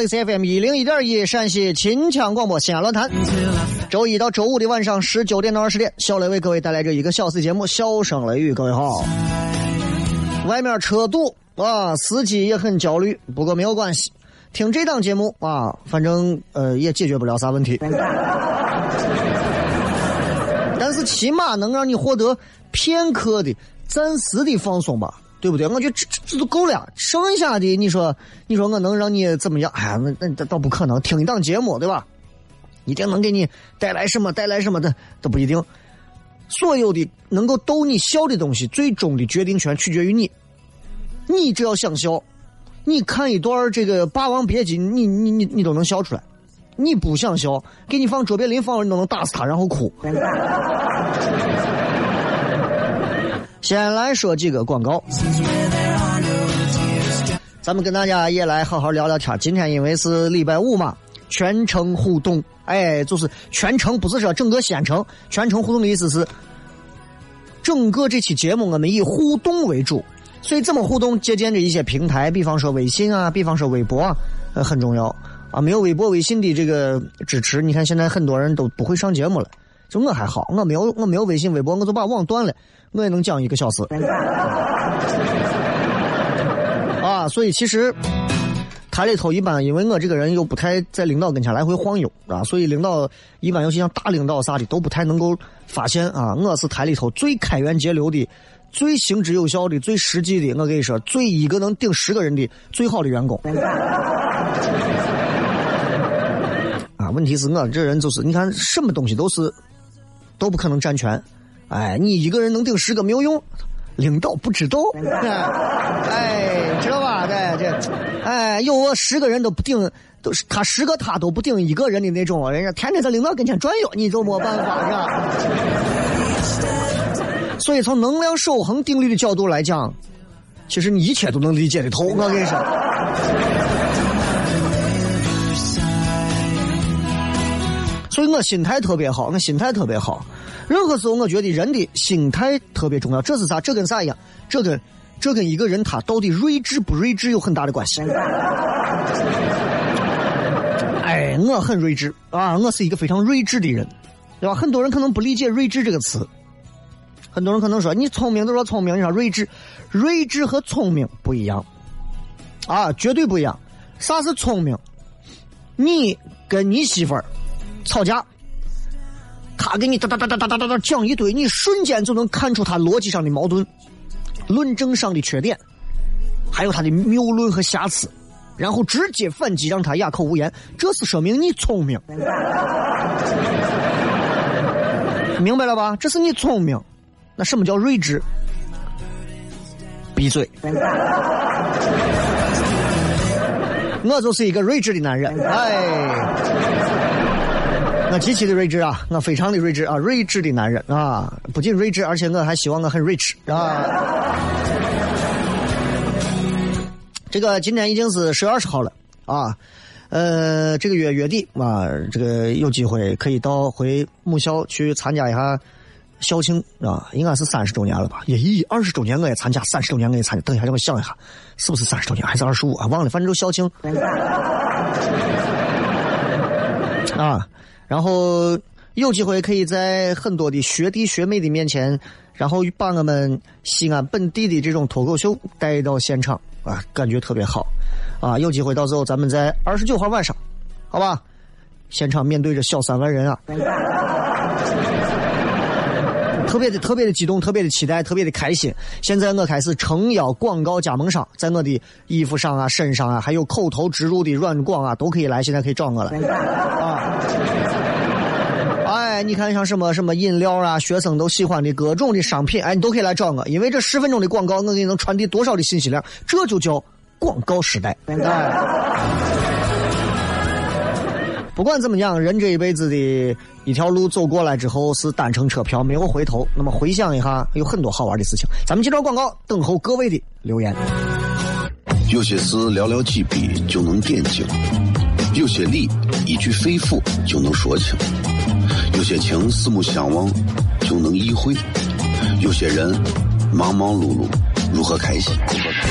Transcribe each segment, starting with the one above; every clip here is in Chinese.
好了，各位好，这里是 FM 一零一点一陕西秦腔广播西安论坛，周一到周五的晚上十九点到二十点，小雷为各位带来这一个小时节目《笑声雷雨》。各位好，外面车堵啊，司机也很焦虑，不过没有关系，听这档节目啊，反正呃也解决不了啥问题，但是起码能让你获得片刻的、暂时的放松吧。对不对？我觉得这这这都够了，剩下的你说，你说我能让你怎么样？哎，那那倒不可能。听一档节目，对吧？一定能给你带来什么？带来什么的都不一定。所有的能够逗你笑的东西，最终的决定权取决于你。你只要想笑，你看一段这个《霸王别姬》，你你你你都能笑出来。你不想笑，给你放卓别林放，你都能打死他，然后哭。先来说几个广告，咱们跟大家也来好好聊聊天。今天因为是礼拜五嘛，全程互动，哎，就是全程，不是说整个县城全程互动的意思是，整个这期节目我们以互动为主，所以怎么互动？借鉴着一些平台，比方说微信啊，比方说微博啊，呃，很重要啊。没有微博、微信的这个支持，你看现在很多人都不会上节目了。就我还好，我没有我没有微信、微博，我就把网断了。我也能讲一个小时，啊，所以其实台里头一般，因为我这个人又不太在领导跟前来回晃悠，啊，所以领导一般尤其像大领导啥的都不太能够发现啊。我是台里头最开源节流的、最行之有效的、最实际的。我跟你说，最一个能顶十个人的最好的员工。啊，问题是我这人就是，你看什么东西都是都不可能占全。哎，你一个人能顶十个没有用，领导不知道，哎，知道吧？对这，哎，有我十个人都不顶，都是他十个他都不顶一个人的那种，人家天天在领导跟前转悠，你就没办法是吧？所以从能量守恒定律的角度来讲，其实你一切都能理解的透。我跟你说，所以我心态特别好，我心态特别好。任何时候，我觉得人的心态特别重要。这是啥？这跟啥一样？这跟这跟一个人他到底睿智不睿智有很大的关系。哎，我很睿智啊，我是一个非常睿智的人，对吧？很多人可能不理解“睿智”这个词，很多人可能说你聪明就说聪明，你说睿智，睿智和聪明不一样啊，绝对不一样。啥是聪明？你跟你媳妇儿吵架。他给你哒哒哒哒哒哒哒讲一堆，你瞬间就能看出他逻辑上的矛盾、论证上的缺点，还有他的谬论和瑕疵，然后直接反击，让他哑口无言。这是说明你聪明，明白了吧？这是你聪明。那什么叫睿智？闭嘴！我就是一个睿智的男人，哎，我极其的睿智啊，我非常的睿智啊，睿智的男人啊，不仅睿智，而且我还希望我很 rich 啊。这个今天已经是十月二十号了啊，呃，这个月月底啊，这个有机会可以到回母校去参加一下。校庆啊，应该是三十周年了吧？也咦，二十周年我也参加，三十周年我也参加。等一下让我想一下，是不是三十周年还是二十五啊？忘了，反正就校庆。啊，然后有机会可以在很多的学弟学妹的面前，然后把我们西安本地的这种脱口秀带到现场啊，感觉特别好。啊，有机会到时候咱们在二十九号晚上，好吧？现场面对着小三万人啊。特别的特别的激动，特别的期待，特别的开心。现在我开始诚邀广告加盟商，在我的衣服上啊、身上啊，还有口头植入的软广啊，都可以来。现在可以找我了啊！哎，你看像什么什么饮料啊，学生都喜欢的各种的商品，哎，你都可以来找我。因为这十分钟的广告，我给你能传递多少的信息量？这就叫广告时代。不管怎么讲，人这一辈子的一条路走过来之后是单程车票，没有回头。那么回想一下，有很多好玩的事情。咱们接着广告，等候各位的留言。有些事寥寥几笔就能点睛，有些理一句肺腑就能说清，有些情四目相望就能意会，有些人忙忙碌碌。如何开心？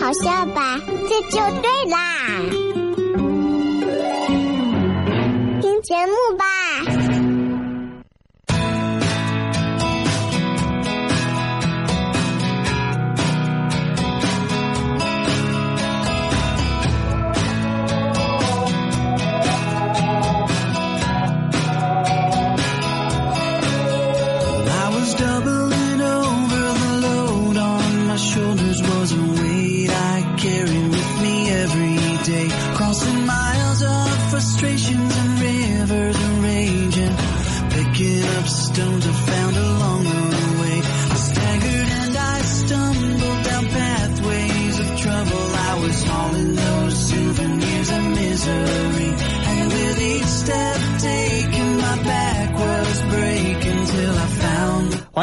好笑吧？这就对啦，听节目吧。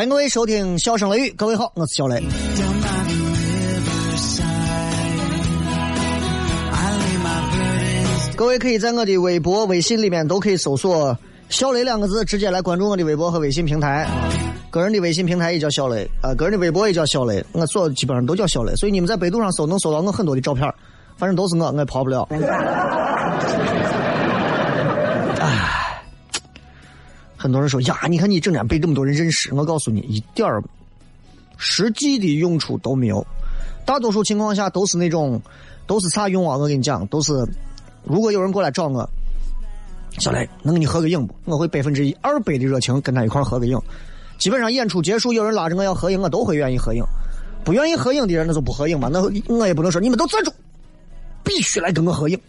各位收听《笑声雷雨》，各位好，我是小雷。各位可以在我的微博、微信里面都可以搜索“小雷”两个字，直接来关注我的微博和微信平台。个人的微信平台也叫小雷，啊，个人的微博也叫小雷，我所基本上都叫小雷。所以你们在百度上搜，能搜到我很多的照片，反正都是我，我也跑不了。唉，很多人说呀，你看你整天被这么多人认识，我告诉你，一点儿实际的用处都没有。大多数情况下都是那种，都是啥用啊？我跟你讲，都是。如果有人过来找我，小雷能跟你合个影不？我会百分之一二百的热情跟他一块合个影。基本上演出结束，有人拉着我要合影，我都会愿意合影。不愿意合影的人，那就不合影嘛。那我也不能说你们都站住，必须来跟我合影。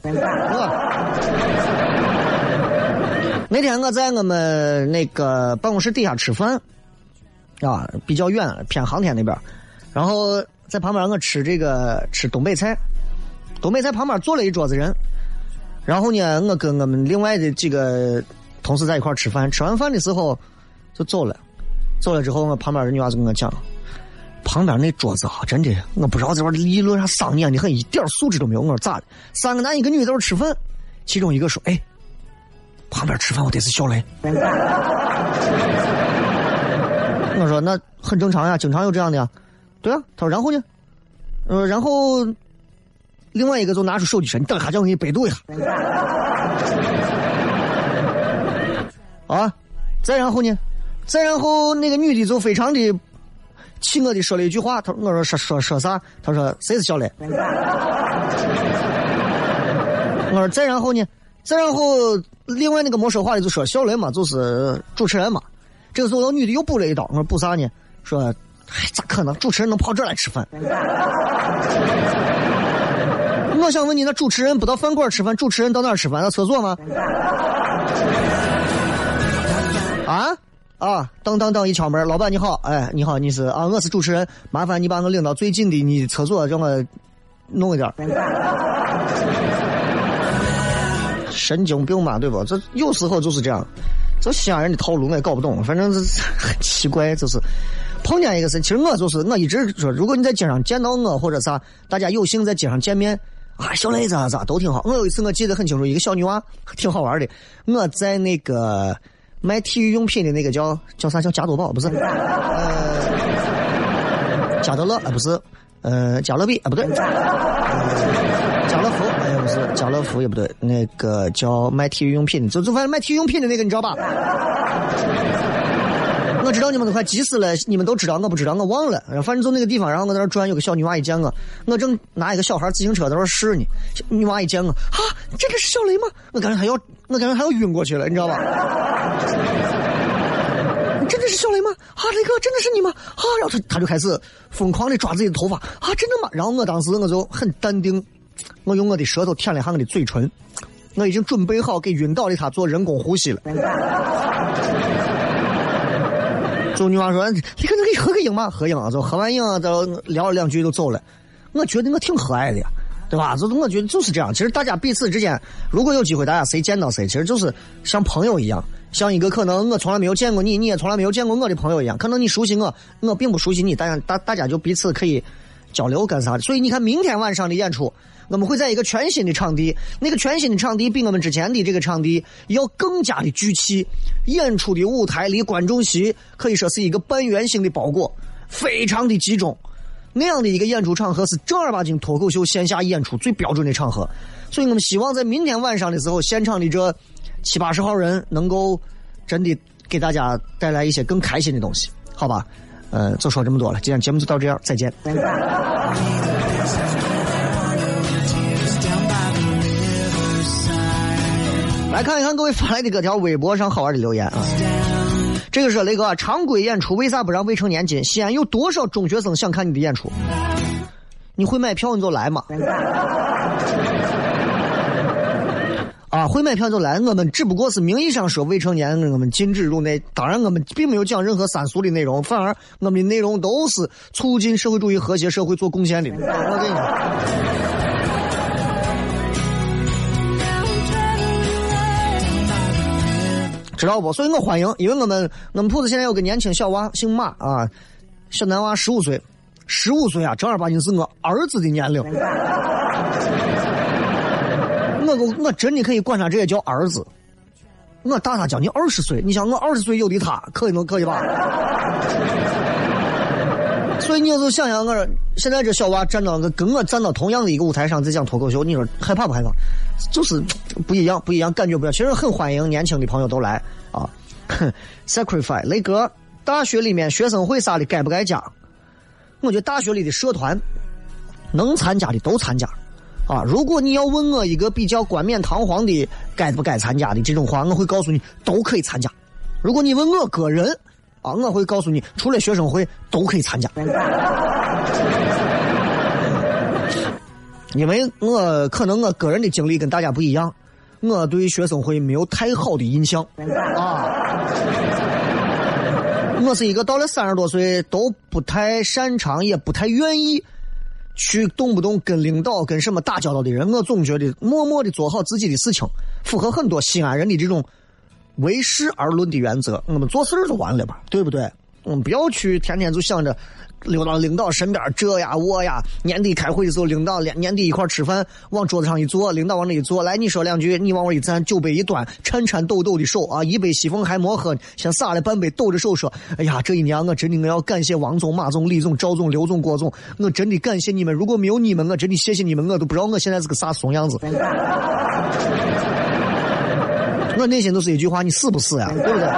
那天我在我们那个办公室底下吃饭，啊，比较远，偏航天那边，然后在旁边我吃这个吃东北菜，东北菜旁边坐了一桌子人，然后呢，我跟我们另外的几个同事在一块吃饭，吃完饭的时候就走了，走了之后，我旁边的女娃子跟我讲，旁边那桌子啊，真的，我不知道这玩意议论啥伤眼的很，一点素质都没有。我说咋的？三个男一个女在这吃饭，其中一个说，哎。旁边吃饭我得是小雷，我说那很正常呀，经常有这样的呀，对啊。他说然后呢，呃，然后另外一个就拿出手机说：“你等下叫我给你百度一下。”啊，再然后呢，再然后那个女的就非常的气我的说了一句话，他说：“我说说说说啥？”他说：“谁是小雷？”我说再然后呢？再然后，另外那个没说话的就说：“小雷嘛，就是主持人嘛。”这个时候，那女的又补了一刀：“我说补啥呢？说，哎，咋可能？主持人能跑这来吃饭？”我想问你，那主持人不到饭馆吃饭，主持人到哪吃饭？到厕所吗？啊啊！当当当！一敲门，老板你好，哎，你好，你是啊？我是主持人，麻烦你把我领到最近的你厕所，让我弄一点。神经病嘛，对不？这有时候就是这样，这西安人的套路我也搞不懂，反正是很奇怪，就是碰见一个事。其实我就是我一直说，如果你在街上见到我或者啥，大家有幸在街上见面，啊，小雷咋咋都挺好。我有一次我记得很清楚，一个小女娃挺好玩的，我在那个卖体育用品的那个叫叫啥叫加多宝不是？呃，加德乐啊不是？呃，加勒比啊不对。加乐福，不是 家乐福也不对，那个叫卖体育用品的，就就反正卖体育用品的那个，你知道吧？我知道你们都快急死了，你们都知道，我不知道，我忘了。反正就那个地方，然后我在那转，有个小女娃一见我，我正拿一个小孩自行车在那试呢。女娃一见我，啊，这个是小雷吗？我感觉她要，我感觉她要晕过去了，你知道吧？真 的是小雷吗？啊，雷哥，真的是你吗？啊，然后他他就开始疯狂的抓自己的头发，啊，真的吗？然后我当时我就很淡定。我用我的舌头舔了一下我的嘴唇，我已经准备好给晕倒的他做人工呼吸了。就女娃说：“你可能给你合个影嘛，合影。”就合完影，就聊了两句就走了。我觉得我挺和蔼的呀，对吧？就是我觉得就是这样。其实大家彼此之间，如果有机会，大家谁见到谁，其实就是像朋友一样，像一个可能我从来没有见过你，你也从来没有见过我的朋友一样。可能你熟悉我，我并不熟悉你，大家大大家就彼此可以交流干啥的。所以你看，明天晚上的演出。我们会在一个全新的场地，那个全新的场地比我们之前的这个场地要更加的聚气，演出的舞台离观众席可以说是一个半圆形的包裹，非常的集中。那样的一个演出场合是正儿八经脱口秀线下演出最标准的场合，所以我们希望在明天晚上的时候，现场的这七八十号人能够真的给大家带来一些更开心的东西，好吧？呃，就说这么多了，今天节目就到这样，再见。来看一看各位发来的各条微博上好玩的留言啊！这个是雷哥，常规演出为啥不让未成年进？西安有多少中学生想看你的演出？你会买票你 就来嘛！啊，会买票就来。我们只不过是名义上说未成年，我们禁止入内。当然，我们并没有讲任何三俗的内容，反而我们的内容都是促进社会主义和谐社会做贡献的。我跟你说。知道不？所以我欢迎，因为我们我们铺子现在有个年轻小娃，姓马啊，小男娃十五岁，十五岁啊，正儿八经是我儿子的年龄。我我我真的可以管他这也叫儿子，我大他将近二十岁，你想我二十岁有的他，可以能可以吧？所以你就想想，我说现在这小娃站到跟我站到同样的一个舞台上在讲脱口秀，你说害怕不害怕？就是不一样，不一样，感觉不一样。其实很欢迎年轻的朋友都来啊。Sacrifice 雷哥，大学里面学生会啥的该不该加？我觉得大学里的社团能参加的都参加啊。如果你要问我一个比较冠冕堂皇的该不该参加的这种话，我会告诉你都可以参加。如果你问我个人啊，我会告诉你除了学生会都可以参加。因为我可能我个人的经历跟大家不一样，我对学生会没有太好的印象啊。我是一个到了三十多岁都不太擅长，也不太愿意去动不动跟领导跟什么打交道的人。我总觉得默默的做好自己的事情，符合很多西安人的这种为事而论的原则。我们做事就完了吧，对不对？我们不要去天天就想着。溜到领导身边，这呀我呀，年底开会的时候，领导年年底一块吃饭，往桌子上一坐，领导往那一坐，来你说两句，你往我一站，酒杯一端，颤颤抖抖的手啊，一杯西凤还没喝，先洒了半杯，抖着手说：“哎呀，这一年我真的我要感谢王总、马总、李总、赵总、刘总、郭总，我真的感谢你们，如果没有你们，我真的谢谢你们，我都不知道我现在是个啥怂样子。”我内心都是一句话：你死不死呀？对不对？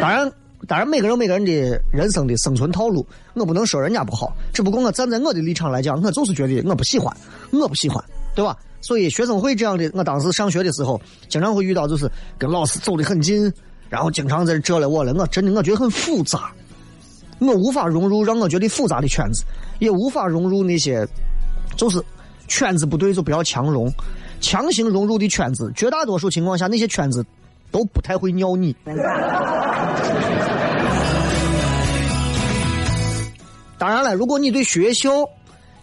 当然。当然，每个人每个人的人生的生存套路，我不能说人家不好。只不过我站在我的立场来讲，我就是觉得我不喜欢，我不喜欢，对吧？所以学生会这样的，我当时上学的时候，经常会遇到，就是跟老师走得很近，然后经常在这了我了，我真的我觉得很复杂，我无法融入让我觉得复杂的圈子，也无法融入那些，就是圈子不对就不要强融，强行融入的圈子，绝大多数情况下那些圈子都不太会尿你。当然了，如果你对学校、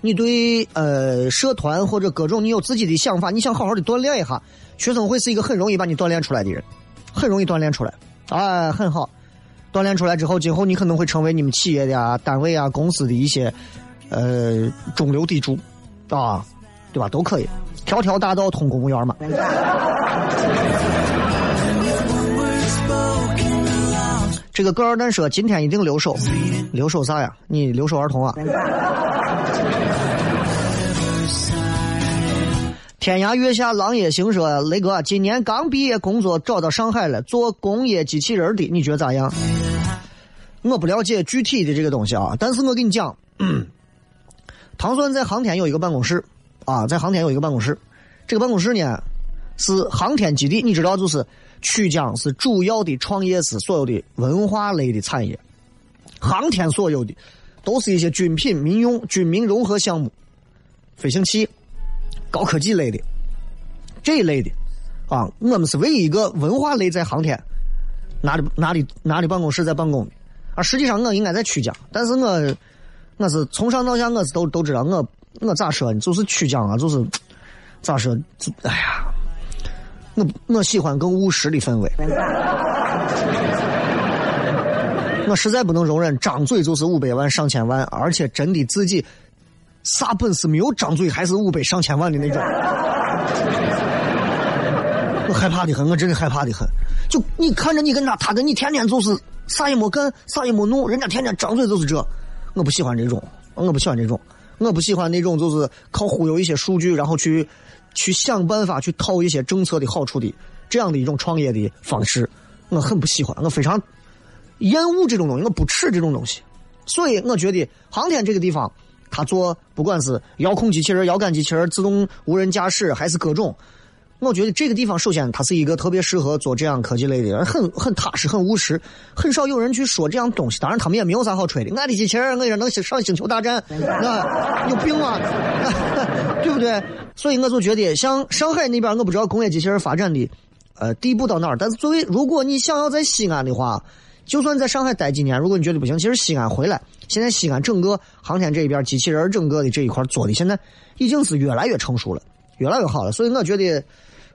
你对呃社团或者各种你有自己的想法，你想好好的锻炼一下，学生会是一个很容易把你锻炼出来的人，很容易锻炼出来，哎，很好。锻炼出来之后，今后你可能会成为你们企业的啊、单位啊、公司的一些呃中流砥柱，啊，对吧？都可以，条条大道通公务员嘛。这个个二蛋说今天一定留守，留守啥呀？你留守儿童啊？天涯月下狼也行说雷哥今年刚毕业，工作找到上海了，做工业机器人的，你觉得咋样？我不了解具体的这个东西啊，但是我跟你讲，唐算在航天有一个办公室啊，在航天有一个办公室，这个办公室呢是航天基地，你知道就是。曲江是主要的创业是所有的文化类的产业，航天所有的都是一些军品、民用、军民融合项目，飞行器、高科技类的这一类的啊，我们是唯一一个文化类在航天拿的拿的拿的办公室在办公的，啊，实际上我应该在曲江，但是我我是从上到下我是都都知道，我我咋说呢？就是曲江啊，就是 咋说？哎呀。我我喜欢更务实的氛围，我实在不能容忍张嘴就是五百万上千万，而且真的自己啥本事没有张嘴还是五百上千万的那种，我害怕的很，我真的害怕的很。就你看着你跟他，他跟你天天就是啥也没干，啥也没弄，人家天天张嘴就是这，我不喜欢这种，我不喜欢这种，我不喜欢那种就是靠忽悠一些数据然后去。去想办法去套一些政策的好处的这样的一种创业的方式，我很不喜欢，我非常厌恶这种东西，我不吃这种东西。所以我觉得航天这个地方，它做不管是遥控机器人、遥感机器人、自动无人驾驶，还是各种，我觉得这个地方首先它是一个特别适合做这样科技类的，很很踏实、很务实，很少有人去说这样东西。当然他们也没有啥好吹的，俺的机器人我也能上星球大战，那，有病吗？对不对？所以我就觉得，像上海那边，我不知道工业机器人发展的，呃，地步到哪儿。但是作为，如果你想要在西安的话，就算在上海待几年，如果你觉得不行，其实西安回来，现在西安整个航天这一边，机器人整个的这一块做的，现在已经是越来越成熟了，越来越好了。所以我觉得，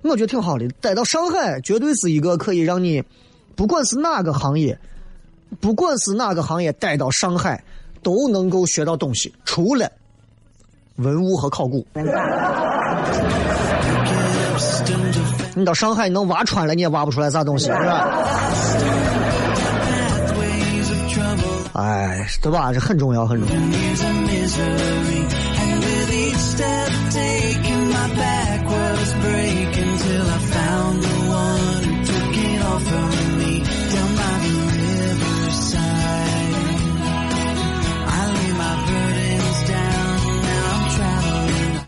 我觉得挺好的。待到上海，绝对是一个可以让你，不管是哪个行业，不管是哪个行业，待到上海都能够学到东西，除了。文物和考古，你到上海你能挖穿了，你也挖不出来啥东西，是吧？哎，对吧？这很重要，很重要。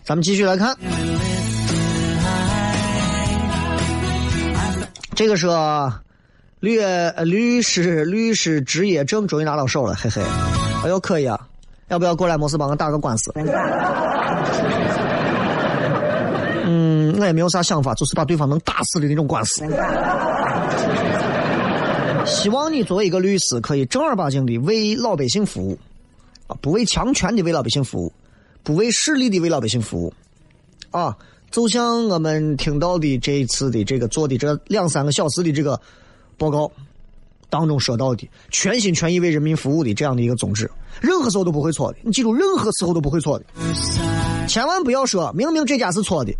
咱们继续来看，这个是律律师律师执业证终于拿到手了，嘿嘿，哎呦可以啊，要不要过来？莫斯帮我打个官司？我也没有啥想法，就是把对方能打死的那种官司。希望你作为一个律师，可以正儿八经的为老百姓服务，啊，不为强权的为老百姓服务，不为势力的为老百姓服务，啊，就像我们听到的这一次的这个做的这两三个小时的这个报告当中说到的，全心全意为人民服务的这样的一个宗旨，任何时候都不会错的。你记住，任何时候都不会错的，千万不要说明明这家是错的。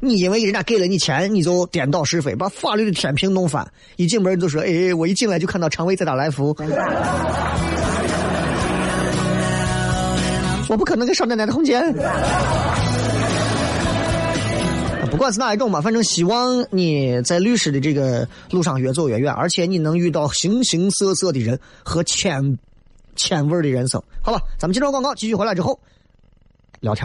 你因为人家给了你钱，你就颠倒是非，把法律的天平弄翻。一进门就说：“哎，我一进来就看到常委在打来福。”我不可能给少奶奶通奸。不管是哪一种嘛，反正希望你在律师的这个路上越走越远，而且你能遇到形形色色的人和千千味的人生。好吧，咱们接着广告，继续回来之后聊天。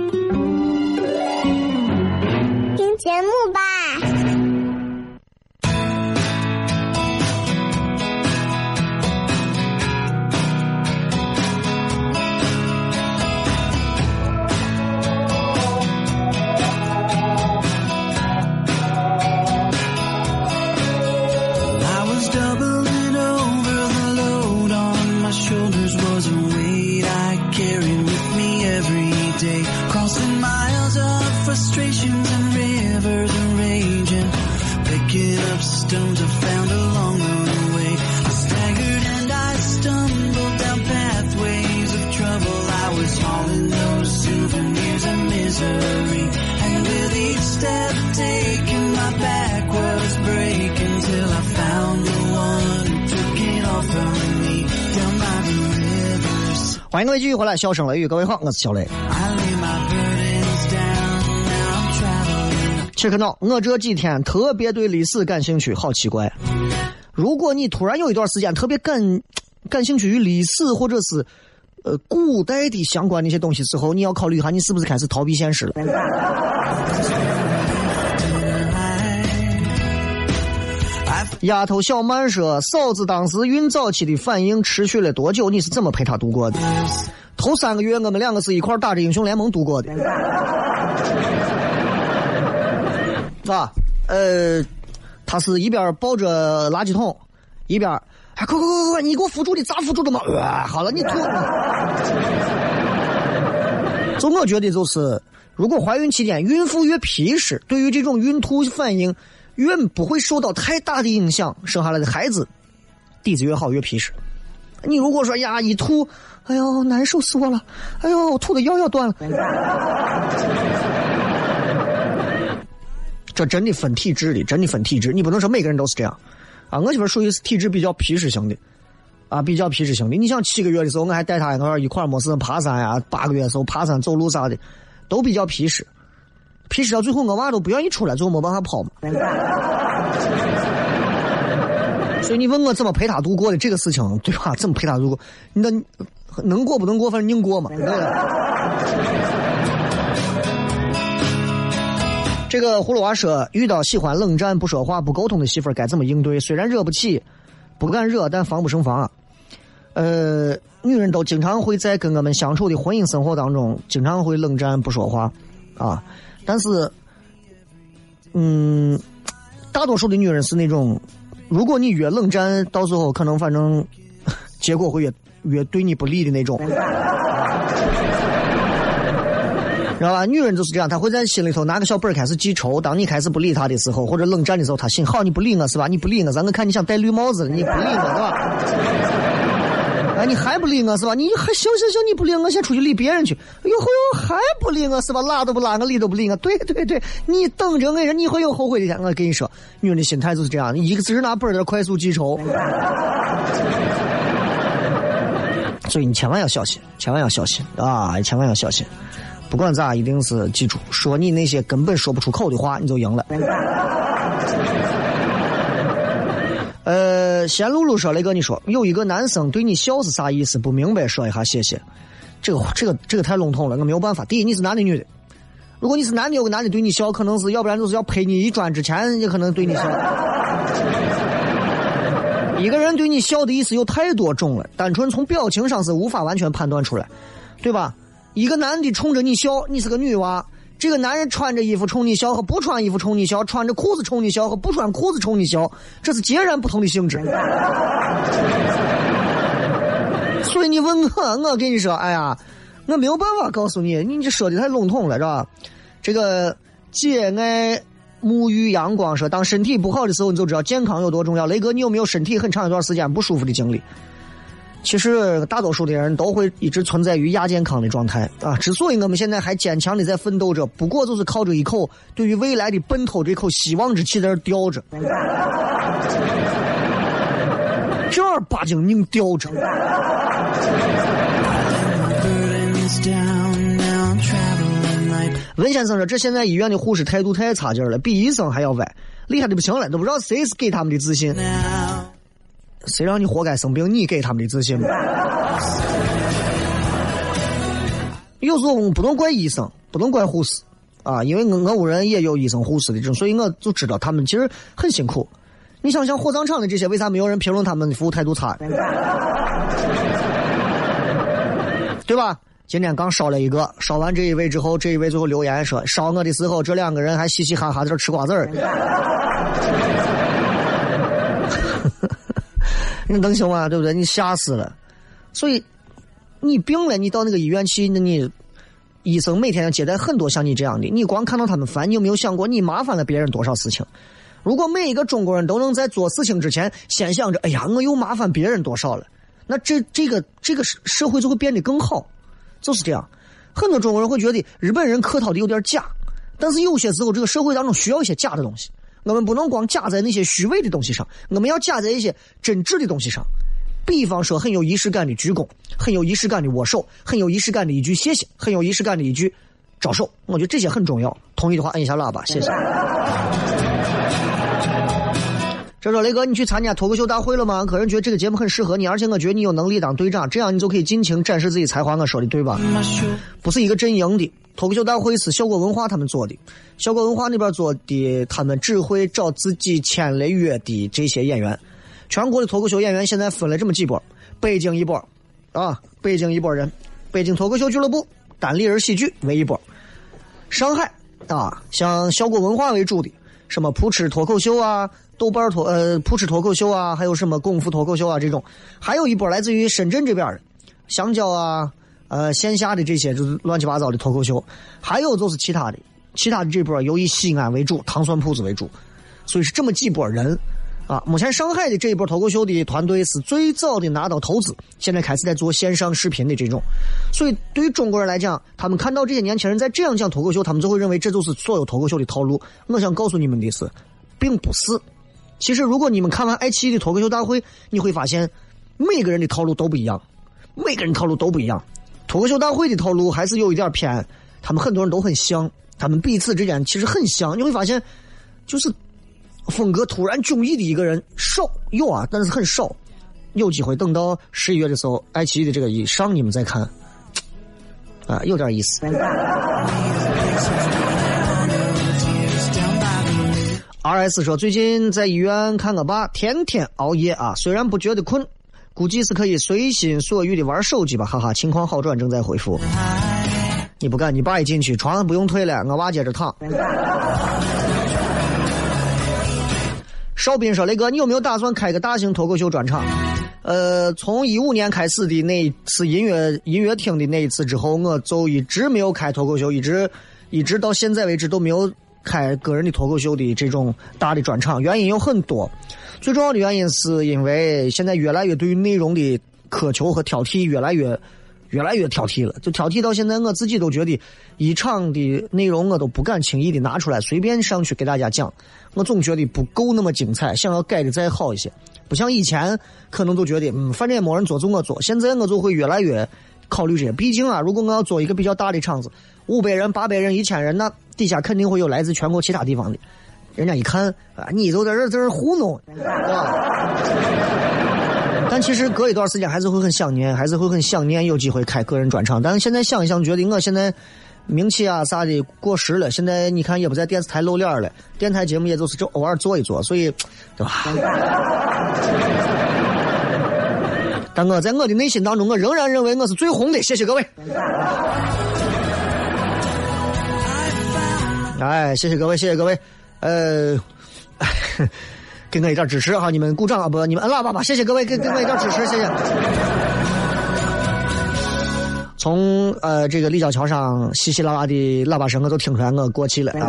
听节目吧。欢迎各位继续回来，笑声雷雨，各位好，我是小雷。 切克闹，我这几天特别对历史感兴趣，好奇怪。如果你突然有一段时间特别感感兴趣于历史或者是呃古代的相关的一些东西之后，你要考虑一下，你是不是开始逃避现实了？丫头小曼说：“嫂子当时孕早期的反应持续了多久？你是怎么陪她度过的？头三个月我们两个是一块打着英雄联盟度过的。啊，呃，他是一边抱着垃圾桶，一边，哎，快快快快快，你给我扶住的，咋扶住的嘛？好了，你吐。就我觉得就是，如果怀孕期间孕妇越皮实，对于这种孕吐反应。”越不会受到太大的影响，生下来的孩子底子越好，越皮实。你如果说呀一吐，哎呦难受死我了，哎呦吐的腰要断了，这真的分体质的，真的分体质。你不能说每个人都是这样啊。我媳妇属于是体质比较皮实型的啊，比较皮实型的。你像七个月的时候，我还带她一块一块没事爬山呀，八个月的时候爬山走路啥的，都比较皮实。皮实到最后，我娃都不愿意出来，最后没办法跑嘛。所以你问我怎么陪他度过的这个事情，对吧？怎么陪他度过？那能过不能过，反正硬过嘛。这个葫芦娃说，遇到喜欢冷战、不说话、不沟通的媳妇儿该怎么应对？虽然惹不起，不敢惹，但防不胜防。呃，女人都经常会在跟我们相处的婚姻生活当中，经常会冷战不说话，啊，但是，嗯，大多数的女人是那种，如果你越冷战，到时候可能反正结果会越越对你不利的那种。知道吧？女人就是这样，她会在心里头拿个小本开始记仇。当你开始不理她的时候，或者冷战的时候，她心好，你不理我是吧？你不理我，咱我看你想戴绿帽子，你不理我是吧？哎，你还不理我是吧？你还行行行，你不理我，先出去理别人去。哎呦呦，还不理我是吧？拉都不拉我，理都不理我。对对对，你等着我，你会有后悔的天。我跟你说，女人的心态就是这样，一个字拿本儿在快速记仇。所以你千万要小心，千万要小心啊！千万要小心。不管咋，一定是记住，说你那些根本说不出口的话，你就赢了。呃，贤露露说了一个，你说有一个男生对你笑是啥意思？不明白，说一下谢谢。这个这个这个太笼统了，我没有办法。第一，你是男的女的？如果你是男的，有个男的对你笑，可能是要不然就是要拍你一砖之前，也可能对你笑。一个人对你笑的意思有太多种了，单纯从表情上是无法完全判断出来，对吧？一个男的冲着你笑，你是个女娃。这个男人穿着衣服冲你笑和不穿衣服冲你笑，穿着裤子冲你笑和不穿裤子冲你笑，这是截然不同的性质。所以你问我，我跟你说，哎呀，我没有办法告诉你，你这说的太笼统了，是吧？这个姐爱沐浴阳光说，当身体不好的时候，你就知道健康有多重要。雷哥，你有没有身体很长一段时间不舒服的经历？其实大多数的人都会一直存在于亚健康的状态啊！之所以我们现在还坚强的在奋斗着，不过就是靠着一口对于未来的奔头这口希望之气在这吊着，正儿八经硬吊着。文先生说：“这现在医院的护士态度太差劲了，比医生还要歪，厉害的不行了，都不知道谁是给他们的自信。”谁让你活该生病？你给他们的自信吗？有时候我们不能怪医生，不能怪护士啊，因为我我屋人也有医生护士的这种，所以我就知道他们其实很辛苦。你想想火葬场的这些，为啥没有人评论他们的服务态度差？对吧？今天刚烧了一个，烧完这一位之后，这一位最后留言说：烧我的时候，这两个人还嘻嘻哈哈在这吃瓜子儿。你能行吗？对不对？你吓死了。所以你病了，你到那个医院去，那你医生每天要接待很多像你这样的。你光看到他们烦，你有没有想过你麻烦了别人多少事情？如果每一个中国人都能在做事情之前先想着，哎呀，我又麻烦别人多少了，那这这个这个社会就会变得更好。就是这样。很多中国人会觉得日本人客套的有点假，但是有些时候这个社会当中需要一些假的东西。我们不能光假在那些虚伪的东西上，我们要假在一些真挚的东西上。比方说，很有仪式感的鞠躬，很有仪式感的握手，很有仪式感的一句谢谢，很有仪式感的一句招手。我觉得这些很重要。同意的话，按一下喇叭，谢谢。这说雷哥，你去参加脱口秀大会了吗？个人觉得这个节目很适合你，而且我觉得你有能力当队长，这样你就可以尽情展示自己才华。我说的对吧？不是一个阵营的。脱口秀大会是效果文化他们做的，效果文化那边做的，他们只会找自己签了约的这些演员。全国的脱口秀演员现在分了这么几波：北京一波，啊，北京一波人，北京脱口秀俱乐部、单立人喜剧为一波；上海啊，像效果文化为主的，什么扑哧脱口秀啊、豆瓣脱呃扑哧脱口秀啊，还有什么功夫脱口秀啊这种；还有一波来自于深圳这边的，香蕉啊。呃，线下的这些就是乱七八糟的脱口秀，还有就是其他的，其他的这波由以西安为主，糖蒜铺子为主，所以是这么几波人啊。目前上海的这一波脱口秀的团队是最早的拿到投资，现在开始在做线上视频的这种。所以对于中国人来讲，他们看到这些年轻人在这样讲脱口秀，他们就会认为这就是所有脱口秀的套路。我想告诉你们的是，并不是。其实如果你们看完爱奇艺的脱口秀大会，你会发现每个人的套路都不一样，每个人套路都不一样。脱口秀大会的套路还是有一点偏，他们很多人都很像，他们彼此之间其实很像。你会发现，就是风格突然迥异的一个人少有啊，但是很少。有机会等到十一月的时候，爱奇艺的这个一上，你们再看，啊，有点意思。R S 说，最近在医院看我爸，天天熬夜啊，虽然不觉得困。估计是可以随心所欲的玩手机吧，哈哈。情况好转，正在恢复。你不敢，你爸一进去，床上不用退了，我娃接着躺。邵斌说：“雷哥，你有没有打算开个大型脱口秀专场？”呃，从一五年开始的那一次音乐音乐厅的那一次之后，我就一直没有开脱口秀，一直一直到现在为止都没有开个人的脱口秀的这种大的专场。原因有很多，最重要的原因是因为现在越来越对于内容的苛求和挑剔越来越越来越挑剔了，就挑剔到现在我自己都觉得一场的内容我都不敢轻易的拿出来随便上去给大家讲，我总觉得不够那么精彩，想要改的再好一些。不像以前，可能都觉得，嗯，反正也没人做，就我做。现在我就会越来越考虑这些。毕竟啊，如果我要做一个比较大的场子，五百人、八百人、一千人，那底下肯定会有来自全国其他地方的。人家一看啊，你都在这在这糊弄，吧？但其实隔一段时间还是会很想念，还是会很想念有机会开个人专场。但是现在想一想，觉得我现在名气啊啥的过时了。现在你看也不在电视台露脸了，电台节目也就是就偶尔做一做，所以，对吧？但我在我的内心当中，我仍然认为我是最红的。谢谢各位。哎，谢谢各位，谢谢各位。呃，给我一点支持哈！你们鼓掌啊，不，你们摁喇叭吧！谢谢各位，给给我一点支持，谢谢。从呃这个立交桥上稀稀拉拉的喇叭声，我都听出来我过气了啊！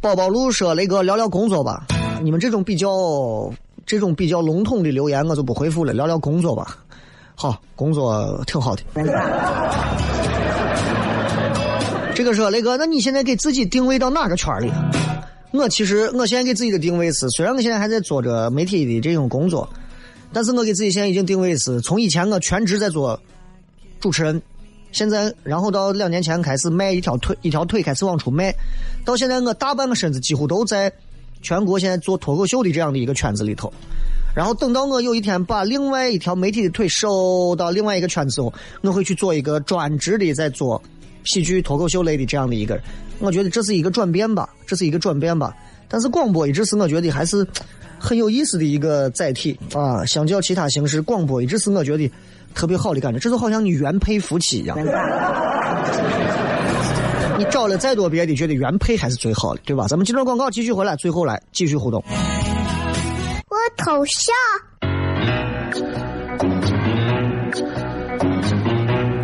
宝宝路说：“雷哥，聊聊工作吧。你们这种比较这种比较笼统的留言，我就不回复了。聊聊工作吧。好，工作挺好的。这个说雷哥，那你现在给自己定位到哪个圈里？我其实我现在给自己的定位是，虽然我现在还在做着媒体的这种工作，但是我给自己现在已经定位是，从以前我全职在做主持人，现在然后到两年前开始迈一条腿一条腿开始往出迈，到现在我大半个身子几乎都在全国现在做脱口秀的这样的一个圈子里头，然后等到我有一天把另外一条媒体的腿收到另外一个圈子之后，我会去做一个专职的在做。喜剧脱口秀类的这样的一个，我觉得这是一个转变吧，这是一个转变吧。但是广播一直是我觉得还是很有意思的一个载体啊。相较其他形式，广播一直是我觉得特别好的感觉。这就好像你原配夫妻一样，你找了再多别的，觉得原配还是最好的，对吧？咱们这段广告继续回来，最后来继续互动。我头像。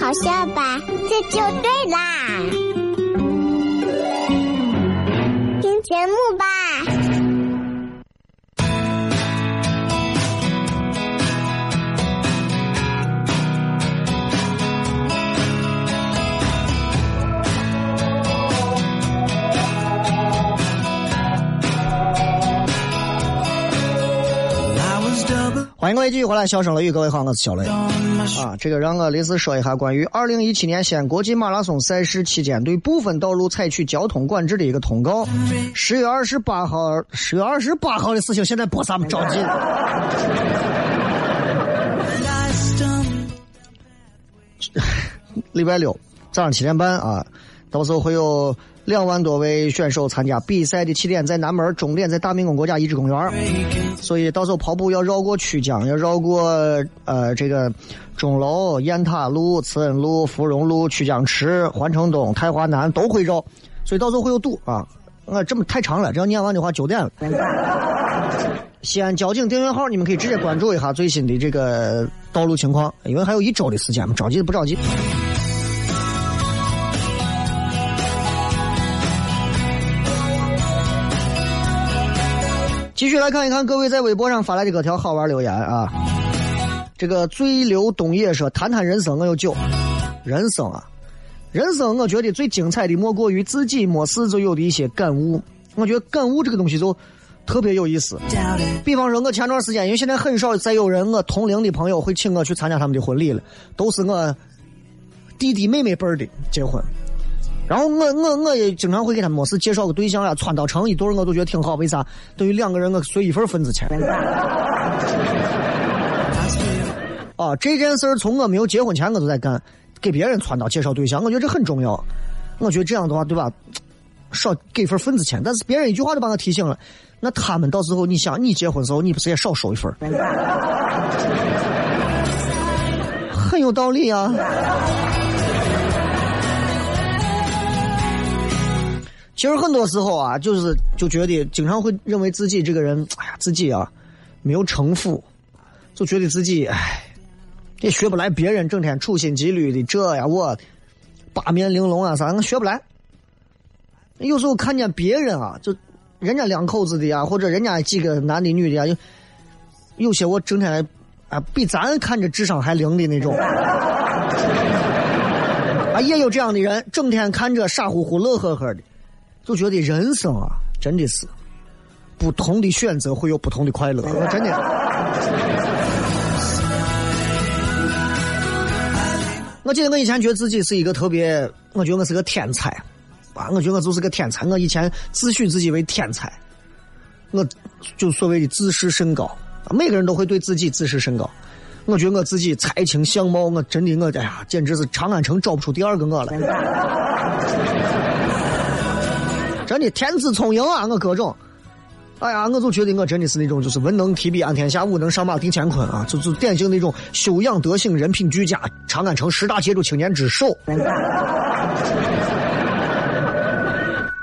好笑吧？这就对啦，听节目吧。欢迎各位继续回来，笑声雷雨，各位好，我是小雷啊。这个让我临时说一下关于二零一七年西安国际马拉松赛事期间对部分道路采取交通管制的一个通告。十月二十八号，十月二十八号的事情，现在播啥么着急？礼拜六早上七点半啊，到时候会有。两万多位选手参加比赛的起点在南门，终点在大明宫国家遗址公园，所以到时候跑步要绕过曲江，要绕过呃这个钟楼、雁塔路、慈恩路、芙蓉路、曲江池、环城东、太华南都会绕，所以到时候会有堵啊！啊，这么太长了，这要念完的话九点了。西安交警订阅号，你们可以直接关注一下最新的这个道路情况，因为还有一周的时间嘛，着急不着急？续来看一看各位在微博上发来的各条好玩留言啊！这个醉流东野说：“谈谈人生，我有酒。人生啊，人生，我觉得最精彩的莫过于自己没事就有的一些感悟。我觉得感悟这个东西就特别有意思。比方说，我前段时间，因为现在很少再有人我同龄的朋友会请我去参加他们的婚礼了，都是我弟弟妹妹辈儿的结婚。然后我我我也经常会给他们没事介绍个对象呀，穿到成一对儿，我都觉得挺好。为啥？等于两个人我随一份份子钱。啊，这件事儿从我没有结婚前我都在干，给别人穿到介绍对象，我觉得这很重要。我觉得这样的话，对吧？少给份份子钱，但是别人一句话就把我提醒了。那他们到时候，你想你结婚时候，你不是也少收一份？很有道理啊。其实很多时候啊，就是就觉得经常会认为自己这个人，哎呀，自己啊没有城府，就觉得自己哎也学不来别人整天处心积虑的这呀我八面玲珑啊啥，我学不来。有时候看见别人啊，就人家两口子的呀，或者人家几个男的女的呀，有有些我整天啊比咱看着智商还灵的那种。啊，也有这样的人，整天看着傻乎乎、乐呵呵的。就觉得人生啊，真的是不同的选择会有不同的快乐，真的。我记得我以前觉得自己是一个特别，我觉得我是个天才，啊，我觉得我就是个天才。我以前自诩自己为天才，我就所谓的自视甚高，每个人都会对自己自视甚高。我觉得我自己才情相貌，我真的我哎呀，简直是长安城找不出第二个我来。真的天资聪颖啊！我各种，哎呀，我就觉得我真的是那种就是文能提笔安天下，武能上马定乾坤啊，就就典型那种修养德行、人品俱佳，长安城十大杰出青年之首。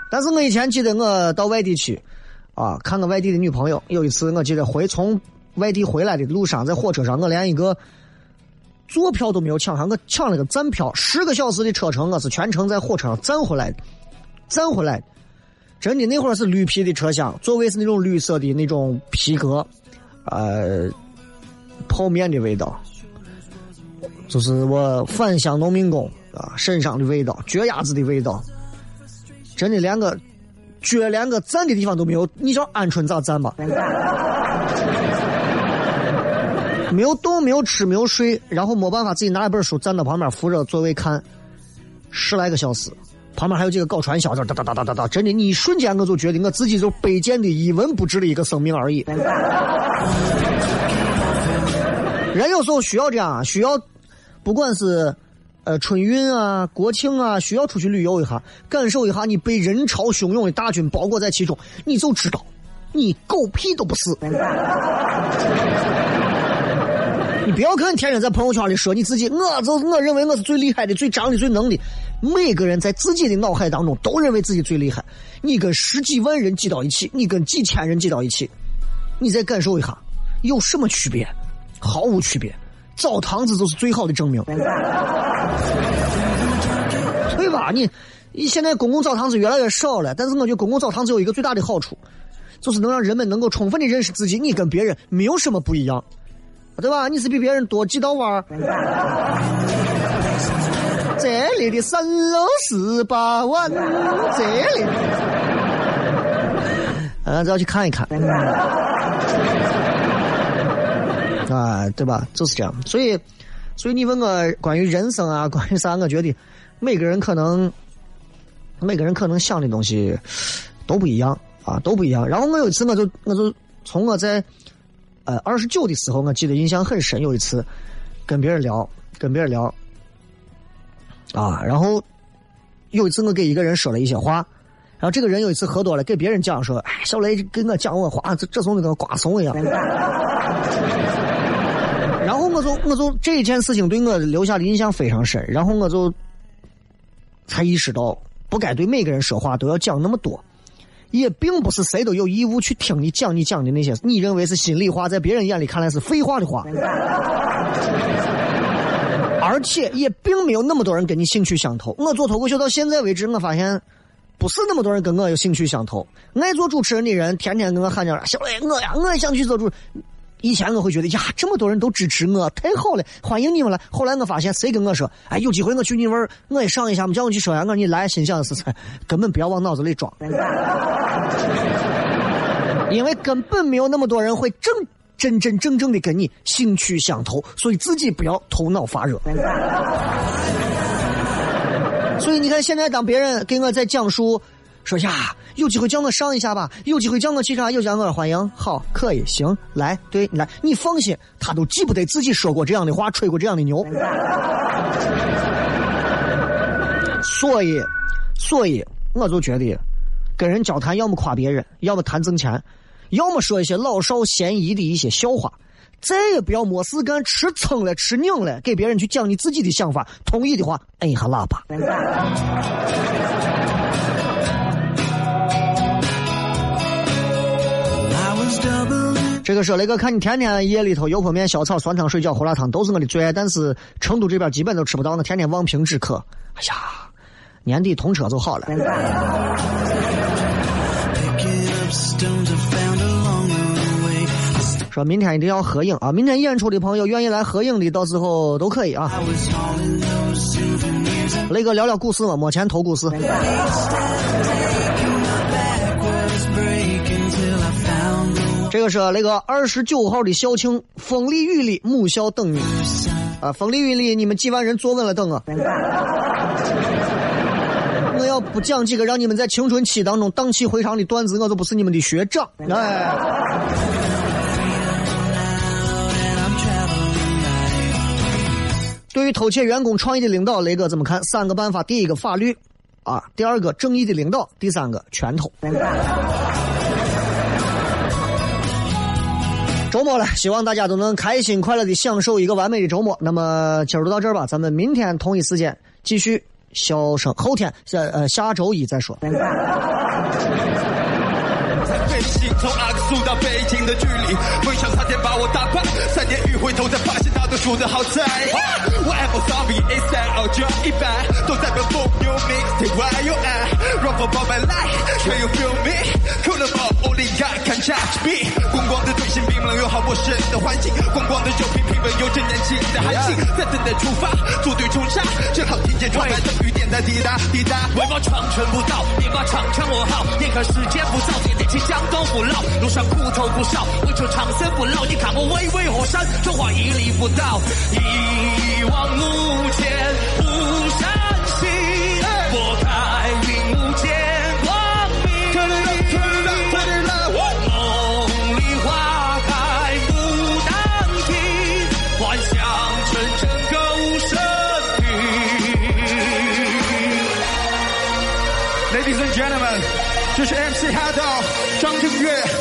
但是我以前记得我到外地去，啊，看个外地的女朋友。有一次我记得回从外地回来的路上，在火车上，我连一个坐票都没有抢上，我抢了个站票，十个小时的车程，我是全程在火车上站回来的，站回来。真的那会儿是绿皮的车厢，座位是那种绿色的那种皮革，呃，泡面的味道，就是我返乡农民工啊身上的味道，脚丫子的味道，真的连个脚连个站的地方都没有，你叫鹌鹑咋站吧？没有动，没有吃，没有睡，然后没办法自己拿一本书站到旁边扶着座位看，十来个小时。旁边还有几个搞传销的，哒哒哒哒哒哒，真的，你一瞬间我就觉得我自己就卑贱的一文不值的一个生命而已。人有时候需要这样，需要，不管是呃春运啊、国庆啊，需要出去旅游一下，感受一下你被人潮汹涌的大军包裹在其中，你就知道你狗屁都不是。你不要看天天在朋友圈里说你自己，我就我认为我是最厉害的、最张的、最能的。每个人在自己的脑海当中都认为自己最厉害。你跟十几万人挤到一起，你跟几千人挤到一起，你再感受一下，有什么区别？毫无区别。澡堂子就是最好的证明，对吧？你你现在公共澡堂子越来越少了，但是我觉得公共澡堂子有一个最大的好处，就是能让人们能够充分的认识自己，你跟别人没有什么不一样。对吧？你是比别人多几道弯儿。这里的三楼十八万，这里，嗯，都要去看一看。啊，对吧？就是这样。所以，所以你问我关于人生啊，关于啥？我觉得每个人可能，每个人可能想的东西都不一样啊，都不一样。然后我有一次，我就我就从我在。呃，二十九的时候，我记得印象很深。有一次，跟别人聊，跟别人聊，啊，然后有一次我给一个人说了一些话，然后这个人有一次喝多了，给别人讲说：“哎，小雷跟我讲我话，这这怂的跟瓜怂一样。” 然后我就我就这件事情对我留下的印象非常深，然后我就才意识到，不该对每个人说话都要讲那么多。也并不是谁都有义务去听你讲你讲的那些你认为是心里话，在别人眼里看来是废话的话，而且也并没有那么多人跟你兴趣相投。我做脱口秀到现在为止，我发现不是那么多人跟我有兴趣相投。爱做主持人的人天天跟我喊叫小磊，我呀，我也想去做主。以前我会觉得呀，这么多人都支持我，太好了，欢迎你们了。后来我发现，谁跟我说，哎，有机会我去你那儿，我也上一下嘛，叫我去说呀，我说你来，心想的是，根本不要往脑子里装。因为根本没有那么多人会正真真正正的跟你兴趣相投，所以自己不要头脑发热。所以你看，现在当别人给我在讲述，说呀，有机会叫我上一下吧，有机会叫我去啥，有叫我欢迎，好，可以，行，来，对，来，你放心，他都记不得自己说过这样的话，吹过这样的牛。所以，所以我就觉得，跟人交谈，要么夸别人，要么谈挣钱，要么说一些老少咸宜的一些笑话。再也不要没事干吃撑了吃拧了，给别人去讲你自己的想法。同意的话，摁一下喇叭。这个说雷哥，看你天天夜里头油泼面、小炒、酸汤水饺、胡辣汤都是我的最爱，但是成都这边基本都吃不到，我天天望平止渴。哎呀，年底通车就好了。说明天一定要合影啊！明天演出的朋友愿意来合影的，到时候都可以啊。雷哥聊聊股市嘛，没钱投股市。这个是那个二十九号的校庆，风里雨里母校等你啊！风里雨里，你们几万人坐稳了等啊！我要不讲几个让你们在青春期当中荡气回肠的段子，我就不是你们的学长哎。对于偷窃员工创意的领导，雷哥怎么看？三个办法：第一个法律，啊；第二个正义的领导；第三个拳头。周末了，希望大家都能开心快乐的享受一个完美的周末。那么今儿就到这儿吧，咱们明天同一时间继续笑声，后天下呃下周一再说。从阿克苏到北京的距离，梦想差点把我打败。三年雨回头才发现，大多数的好在。Whatever zombie inside or just 一百，都在奔赴 new mixtape where you? Run for my life, can you feel me? Only God can judge me. 光光的队形冰冷又好陌生的环境，光光的酒瓶平稳有着年轻的寒性，在等待出发，组队冲杀，正好听见窗外的雨点在滴答滴答。为我长春不倒，你把长枪我好，眼看时间不早，点起江东父。路上苦头不少，为求长生不老。你看我巍巍河山，中华屹立不倒。一往无前，张震岳